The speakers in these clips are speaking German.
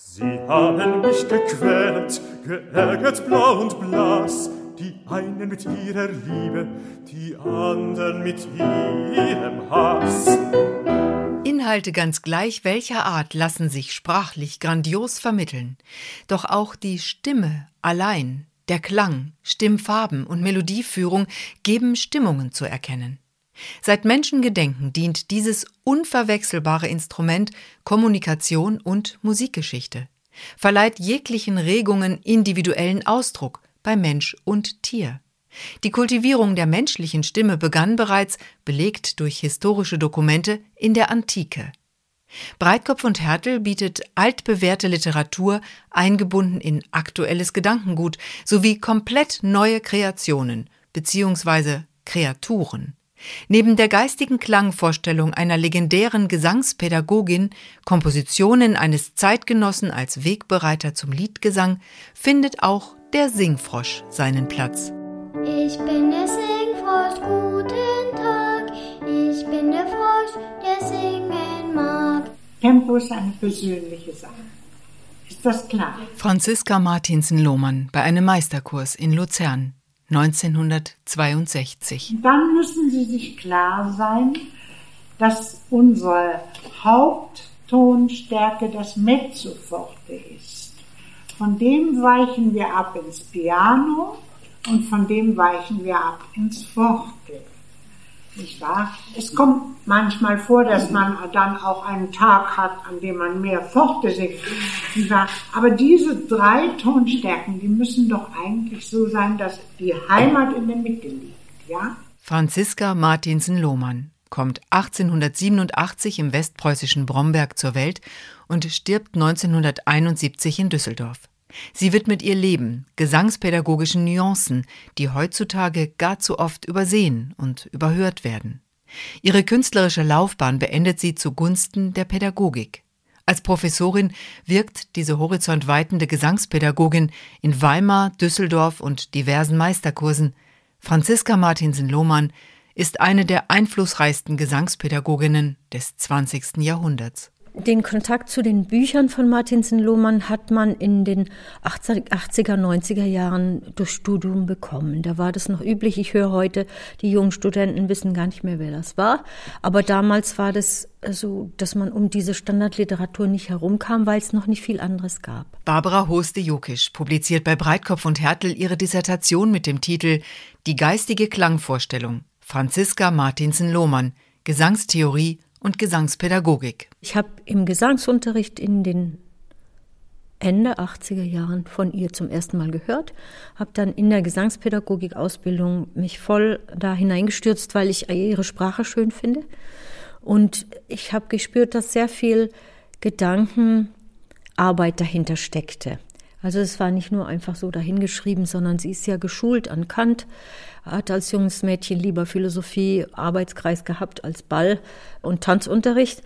Sie haben mich gequält, geärgert blau und blass, die einen mit ihrer Liebe, die anderen mit ihrem Hass. Inhalte ganz gleich welcher Art lassen sich sprachlich grandios vermitteln. Doch auch die Stimme allein, der Klang, Stimmfarben und Melodieführung geben Stimmungen zu erkennen. Seit Menschengedenken dient dieses unverwechselbare Instrument Kommunikation und Musikgeschichte, verleiht jeglichen Regungen individuellen Ausdruck bei Mensch und Tier. Die Kultivierung der menschlichen Stimme begann bereits, belegt durch historische Dokumente, in der Antike. Breitkopf und Hertel bietet altbewährte Literatur, eingebunden in aktuelles Gedankengut, sowie komplett neue Kreationen bzw. Kreaturen. Neben der geistigen Klangvorstellung einer legendären Gesangspädagogin, Kompositionen eines Zeitgenossen als Wegbereiter zum Liedgesang, findet auch der Singfrosch seinen Platz. Ich bin der Singfrosch, guten Tag. Ich bin der Frosch, der singen mag. Tempo ist eine persönliche Sache. Ist das klar? Franziska Martinsen-Lohmann bei einem Meisterkurs in Luzern. 1962. Dann müssen Sie sich klar sein, dass unsere Haupttonstärke das Mezzo forte ist. Von dem weichen wir ab ins Piano und von dem weichen wir ab ins Forte. Nicht wahr? Es kommt manchmal vor, dass man dann auch einen Tag hat, an dem man mehr Forte singt. Aber diese drei Tonstärken, die müssen doch eigentlich so sein, dass die Heimat in der Mitte liegt. Ja? Franziska Martinsen-Lohmann kommt 1887 im westpreußischen Bromberg zur Welt und stirbt 1971 in Düsseldorf. Sie widmet ihr Leben gesangspädagogischen Nuancen, die heutzutage gar zu oft übersehen und überhört werden. Ihre künstlerische Laufbahn beendet sie zugunsten der Pädagogik. Als Professorin wirkt diese horizontweitende Gesangspädagogin in Weimar, Düsseldorf und diversen Meisterkursen. Franziska Martinsen-Lohmann ist eine der einflussreichsten Gesangspädagoginnen des 20. Jahrhunderts. Den Kontakt zu den Büchern von Martinsen Lohmann hat man in den 80er, 90er Jahren durch Studium bekommen. Da war das noch üblich. Ich höre heute, die jungen Studenten wissen gar nicht mehr, wer das war. Aber damals war das so, dass man um diese Standardliteratur nicht herumkam, weil es noch nicht viel anderes gab. Barbara Hoste-Jokisch publiziert bei Breitkopf und Hertel ihre Dissertation mit dem Titel Die geistige Klangvorstellung. Franziska Martinsen Lohmann. Gesangstheorie und Gesangspädagogik. Ich habe im Gesangsunterricht in den Ende 80er Jahren von ihr zum ersten Mal gehört, habe dann in der Gesangspädagogik-Ausbildung mich voll da hineingestürzt, weil ich ihre Sprache schön finde. Und ich habe gespürt, dass sehr viel Gedankenarbeit dahinter steckte. Also es war nicht nur einfach so dahingeschrieben, sondern sie ist ja geschult an Kant, hat als junges Mädchen lieber Philosophie, Arbeitskreis gehabt als Ball und Tanzunterricht.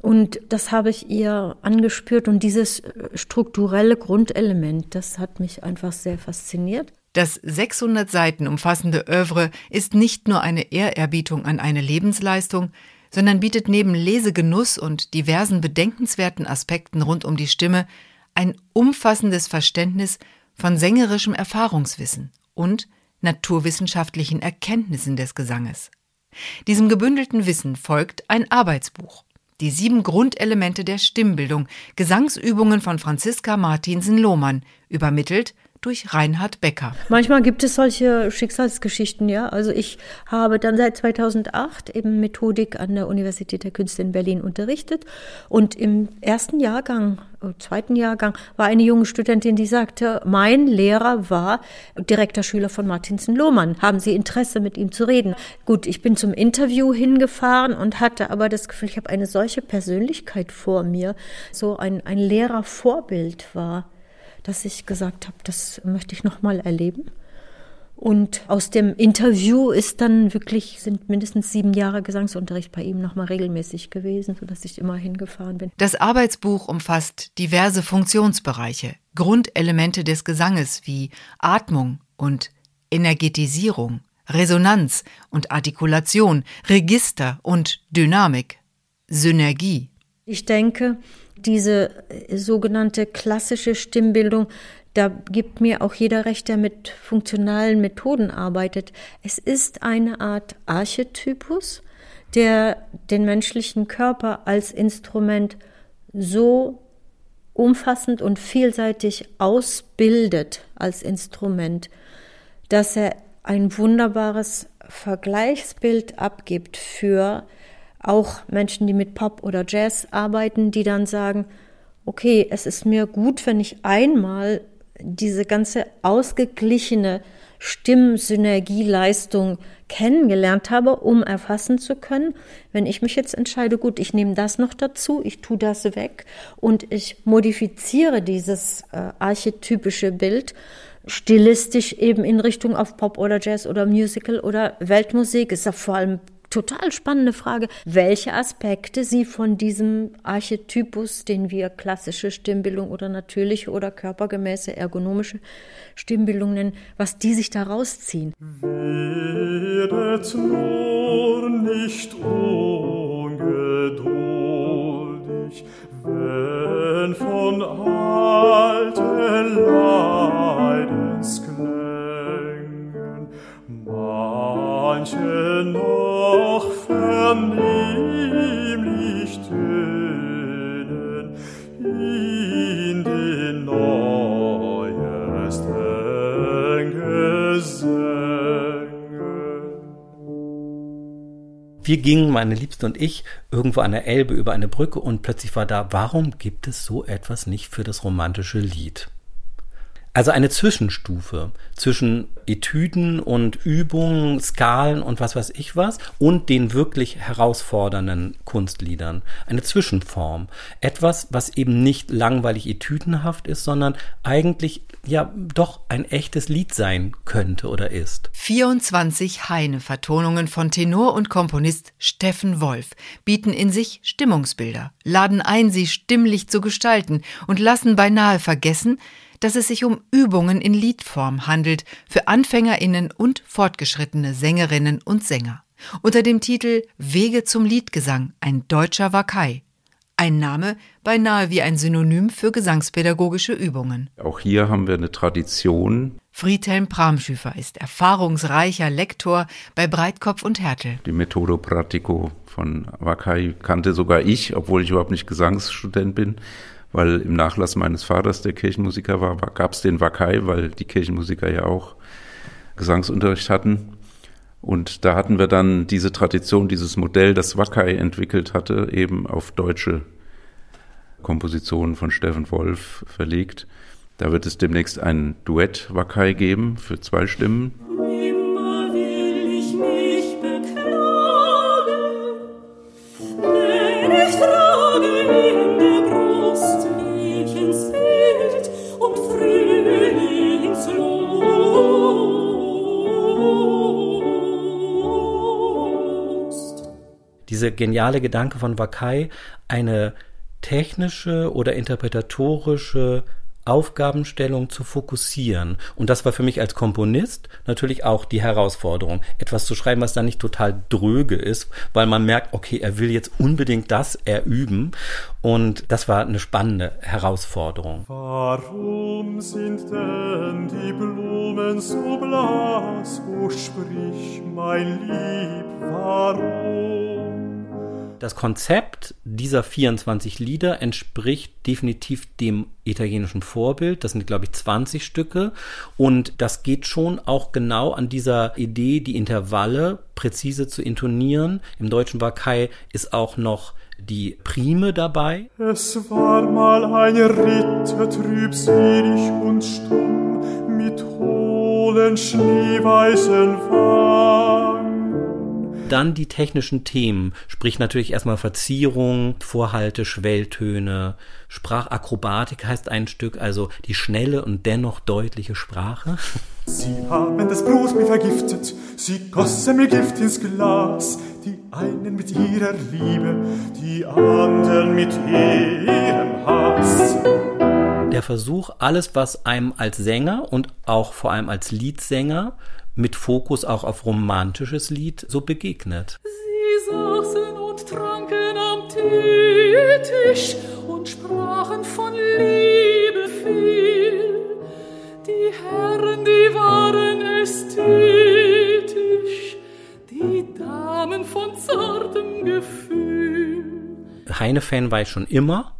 Und das habe ich ihr angespürt und dieses strukturelle Grundelement, das hat mich einfach sehr fasziniert. Das 600 Seiten umfassende Övre ist nicht nur eine Ehrerbietung an eine Lebensleistung, sondern bietet neben Lesegenuss und diversen bedenkenswerten Aspekten rund um die Stimme ein umfassendes Verständnis von sängerischem Erfahrungswissen und naturwissenschaftlichen Erkenntnissen des Gesanges. Diesem gebündelten Wissen folgt ein Arbeitsbuch. Die sieben Grundelemente der Stimmbildung, Gesangsübungen von Franziska Martinsen-Lohmann, übermittelt durch Reinhard Becker. Manchmal gibt es solche Schicksalsgeschichten, ja. Also ich habe dann seit 2008 eben Methodik an der Universität der Künste in Berlin unterrichtet und im ersten Jahrgang, äh, zweiten Jahrgang war eine junge Studentin, die sagte, mein Lehrer war direkter Schüler von Martinsen Lohmann. Haben Sie Interesse, mit ihm zu reden? Gut, ich bin zum Interview hingefahren und hatte aber das Gefühl, ich habe eine solche Persönlichkeit vor mir, so ein, ein Lehrervorbild war dass ich gesagt habe, das möchte ich noch mal erleben. Und aus dem Interview ist dann wirklich, sind mindestens sieben Jahre Gesangsunterricht bei ihm nochmal regelmäßig gewesen, sodass ich immer hingefahren bin. Das Arbeitsbuch umfasst diverse Funktionsbereiche, Grundelemente des Gesanges wie Atmung und Energetisierung, Resonanz und Artikulation, Register und Dynamik, Synergie, Ich denke, diese äh, sogenannte klassische Stimmbildung, da gibt mir auch jeder recht, der mit funktionalen Methoden arbeitet. Es ist eine Art Archetypus, der den menschlichen Körper als Instrument so umfassend und vielseitig ausbildet als Instrument, dass er ein wunderbares Vergleichsbild abgibt für auch Menschen, die mit Pop oder Jazz arbeiten, die dann sagen, okay, es ist mir gut, wenn ich einmal diese ganze ausgeglichene Stimmsynergieleistung kennengelernt habe, um erfassen zu können, wenn ich mich jetzt entscheide, gut, ich nehme das noch dazu, ich tue das weg und ich modifiziere dieses äh, archetypische Bild stilistisch eben in Richtung auf Pop oder Jazz oder Musical oder Weltmusik, ist ja vor allem total spannende Frage, welche Aspekte Sie von diesem Archetypus, den wir klassische Stimmbildung oder natürliche oder körpergemäße ergonomische Stimmbildung nennen, was die sich da rausziehen. Werdet nur nicht ungeduldig, wenn von alten Leidensklängen manche Wir gingen, meine Liebste und ich, irgendwo an der Elbe über eine Brücke und plötzlich war da, warum gibt es so etwas nicht für das romantische Lied? Also eine Zwischenstufe zwischen Etüden und Übungen, Skalen und was weiß ich was und den wirklich herausfordernden Kunstliedern. Eine Zwischenform. Etwas, was eben nicht langweilig etüdenhaft ist, sondern eigentlich ja doch ein echtes Lied sein könnte oder ist. 24 Heine-Vertonungen von Tenor und Komponist Steffen Wolf bieten in sich Stimmungsbilder, laden ein, sie stimmlich zu gestalten und lassen beinahe vergessen, dass es sich um Übungen in Liedform handelt für Anfängerinnen und fortgeschrittene Sängerinnen und Sänger. Unter dem Titel Wege zum Liedgesang, ein deutscher Wakai. Ein Name beinahe wie ein Synonym für gesangspädagogische Übungen. Auch hier haben wir eine Tradition. Friedhelm Pramschüfer ist erfahrungsreicher Lektor bei Breitkopf und Härtel. Die Methode Pratico von Wakai kannte sogar ich, obwohl ich überhaupt nicht Gesangsstudent bin weil im Nachlass meines Vaters, der Kirchenmusiker war, gab es den Wakai, weil die Kirchenmusiker ja auch Gesangsunterricht hatten. Und da hatten wir dann diese Tradition, dieses Modell, das Wakai entwickelt hatte, eben auf deutsche Kompositionen von Steffen Wolf verlegt. Da wird es demnächst ein Duett Wakai geben für zwei Stimmen. Dieser geniale Gedanke von Wakai, eine technische oder interpretatorische Aufgabenstellung zu fokussieren. Und das war für mich als Komponist natürlich auch die Herausforderung, etwas zu schreiben, was dann nicht total dröge ist, weil man merkt, okay, er will jetzt unbedingt das erüben. Und das war eine spannende Herausforderung. Warum sind denn die Blumen so blass? Oh, sprich, mein Lieb, warum? Das Konzept dieser 24 Lieder entspricht definitiv dem italienischen Vorbild. Das sind, glaube ich, 20 Stücke. Und das geht schon auch genau an dieser Idee, die Intervalle präzise zu intonieren. Im deutschen Wakai ist auch noch die Prime dabei. Es war mal ein Ritter trübselig und stumm mit hohlen schneeweißen Wangen. Dann die technischen Themen, sprich natürlich erstmal Verzierung, Vorhalte, Schwelltöne, Sprachakrobatik heißt ein Stück, also die schnelle und dennoch deutliche Sprache. Sie haben das Blut mir vergiftet, sie gossen mir Gift ins Glas, die einen mit ihrer Liebe, die anderen mit ihrem Hass. Der Versuch, alles, was einem als Sänger und auch vor allem als Liedsänger mit Fokus auch auf romantisches Lied so begegnet. Sie saßen und tranken am Teetisch und sprachen von Liebe viel. Die Herren, die waren ästhetisch, die Damen von zartem Gefühl. Heine-Fan war ich schon immer.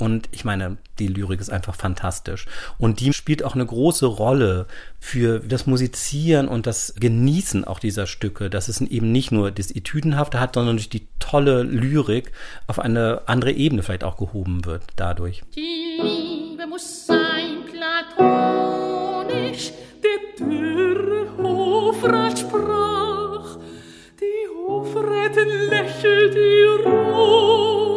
Und ich meine, die Lyrik ist einfach fantastisch. Und die spielt auch eine große Rolle für das Musizieren und das Genießen auch dieser Stücke, dass es eben nicht nur das Etüdenhafte hat, sondern durch die tolle Lyrik auf eine andere Ebene vielleicht auch gehoben wird dadurch. Die Liebe muss sein platonisch, der dürre Hofrat sprach. Die Hofrätin lächelt ironisch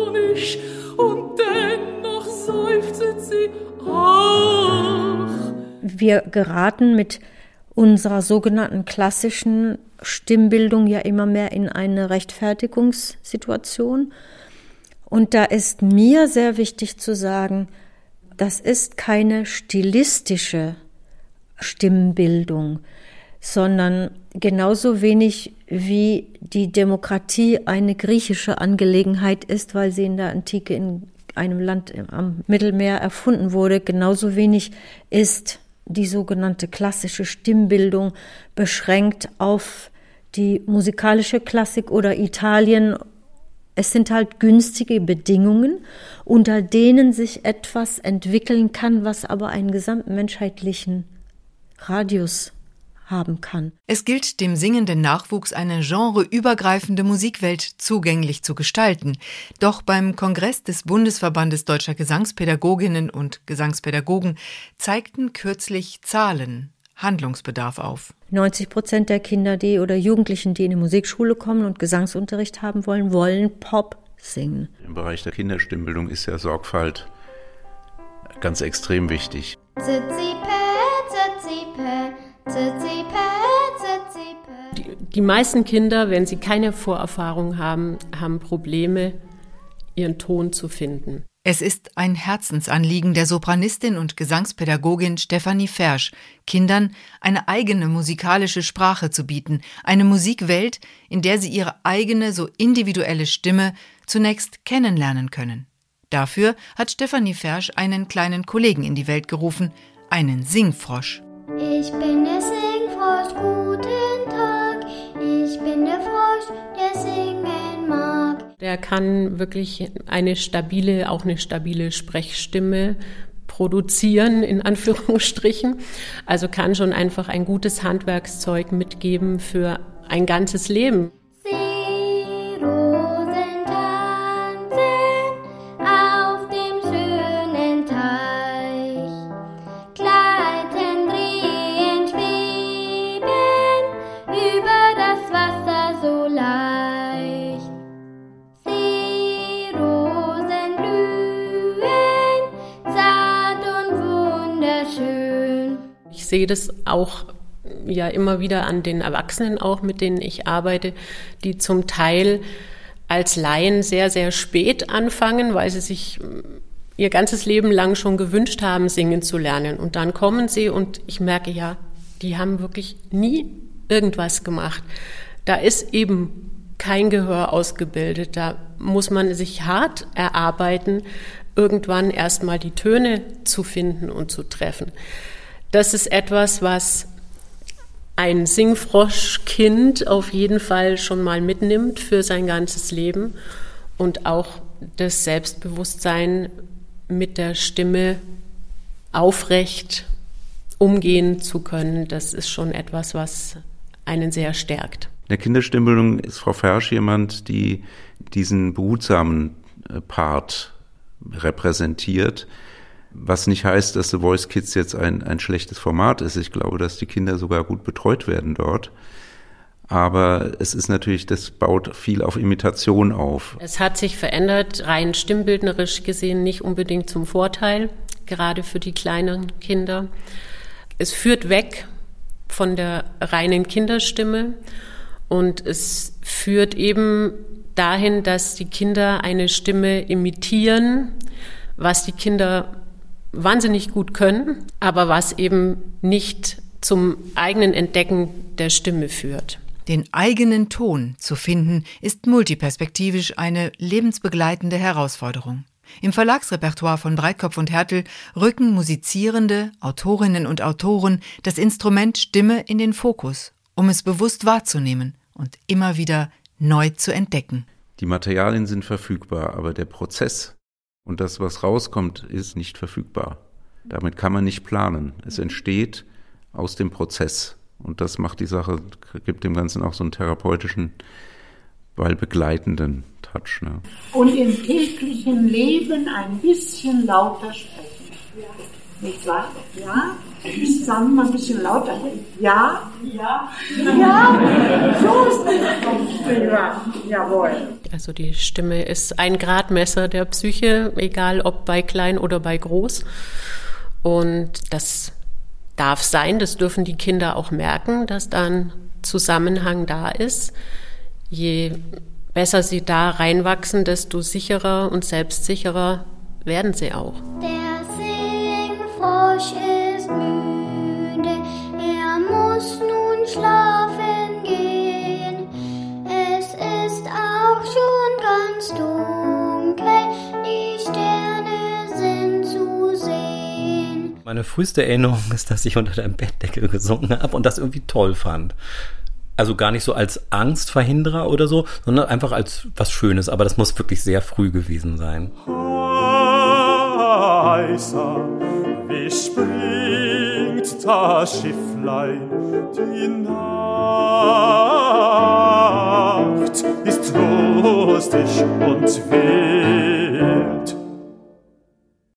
sie, ach. Wir geraten mit unserer sogenannten klassischen Stimmbildung ja immer mehr in eine Rechtfertigungssituation. Und da ist mir sehr wichtig zu sagen, das ist keine stilistische Stimmbildung, sondern genauso wenig wie die Demokratie eine griechische Angelegenheit ist, weil sie in der Antike in einem Land am Mittelmeer erfunden wurde, genauso wenig ist die sogenannte klassische Stimmbildung beschränkt auf die musikalische Klassik oder Italien. Es sind halt günstige Bedingungen, unter denen sich etwas entwickeln kann, was aber einen gesamten menschheitlichen Radius haben kann. Es gilt dem singenden Nachwuchs eine genreübergreifende Musikwelt zugänglich zu gestalten. Doch beim Kongress des Bundesverbandes deutscher Gesangspädagoginnen und Gesangspädagogen zeigten kürzlich Zahlen Handlungsbedarf auf. 90 Prozent der Kinder, die oder Jugendlichen, die in die Musikschule kommen und Gesangsunterricht haben wollen, wollen Pop singen. Im Bereich der Kinderstimmbildung ist ja Sorgfalt ganz extrem wichtig. Die, die meisten Kinder, wenn sie keine Vorerfahrung haben, haben Probleme, ihren Ton zu finden. Es ist ein Herzensanliegen der Sopranistin und Gesangspädagogin Stefanie Fersch, Kindern eine eigene musikalische Sprache zu bieten, eine Musikwelt, in der sie ihre eigene, so individuelle Stimme zunächst kennenlernen können. Dafür hat Stefanie Fersch einen kleinen Kollegen in die Welt gerufen, einen Singfrosch. Ich bin der Singfrosch, guten Tag. Ich bin der Frosch, der singen mag. Der kann wirklich eine stabile, auch eine stabile Sprechstimme produzieren, in Anführungsstrichen. Also kann schon einfach ein gutes Handwerkszeug mitgeben für ein ganzes Leben. Sehe das auch ja immer wieder an den Erwachsenen auch, mit denen ich arbeite, die zum Teil als Laien sehr, sehr spät anfangen, weil sie sich ihr ganzes Leben lang schon gewünscht haben, singen zu lernen. Und dann kommen sie und ich merke ja, die haben wirklich nie irgendwas gemacht. Da ist eben kein Gehör ausgebildet. Da muss man sich hart erarbeiten, irgendwann erstmal die Töne zu finden und zu treffen. Das ist etwas, was ein Singfroschkind auf jeden Fall schon mal mitnimmt für sein ganzes Leben und auch das Selbstbewusstsein mit der Stimme aufrecht umgehen zu können, das ist schon etwas, was einen sehr stärkt. In der Kinderstimmbildung ist Frau Fersch jemand, die diesen behutsamen äh, Part repräsentiert, was nicht heißt, dass The Voice Kids jetzt ein, ein schlechtes Format ist. Ich glaube, dass die Kinder sogar gut betreut werden dort. Aber es ist natürlich, das baut viel auf Imitation auf. Es hat sich verändert, rein stimmbildnerisch gesehen nicht unbedingt zum Vorteil, gerade für die kleinen Kinder. Es führt weg von der reinen Kinderstimme und es führt eben dahin, dass die Kinder eine Stimme imitieren, was die Kinder wahnsinnig gut können, aber was eben nicht zum eigenen Entdecken der Stimme führt. Den eigenen Ton zu finden, ist multiperspektivisch eine lebensbegleitende Herausforderung. Im Verlagsrepertoire von Breitkopf und Hertel rücken Musizierende, Autorinnen und Autoren das Instrument Stimme in den Fokus, um es bewusst wahrzunehmen und immer wieder neu zu entdecken. Die Materialien sind verfügbar, aber der Prozess und das, was rauskommt, ist nicht verfügbar. Damit kann man nicht planen. Es entsteht aus dem Prozess. Und das macht die Sache, gibt dem Ganzen auch so einen therapeutischen, weil begleitenden Touch. Ne? Und im täglichen Leben ein bisschen lauter sprechen. Nicht wahr? Ja? Sagen wir mal ein bisschen lauter. Ja? Ja? Ja? So ist es. Jawohl. Also die Stimme ist ein Gradmesser der Psyche, egal ob bei klein oder bei groß. Und das darf sein, das dürfen die Kinder auch merken, dass da ein Zusammenhang da ist. Je besser sie da reinwachsen, desto sicherer und selbstsicherer werden sie auch. Der Singfrosch ist müde, er muss nun schlafen gehen. Es ist auch schon ganz dunkel, die Sterne sind zu sehen. Meine früheste Erinnerung ist, dass ich unter der Bettdecke gesungen habe und das irgendwie toll fand. Also gar nicht so als Angstverhinderer oder so, sondern einfach als was Schönes. Aber das muss wirklich sehr früh gewesen sein. heißer, wie springt das Schifflein, die Nacht ist lustig und weh.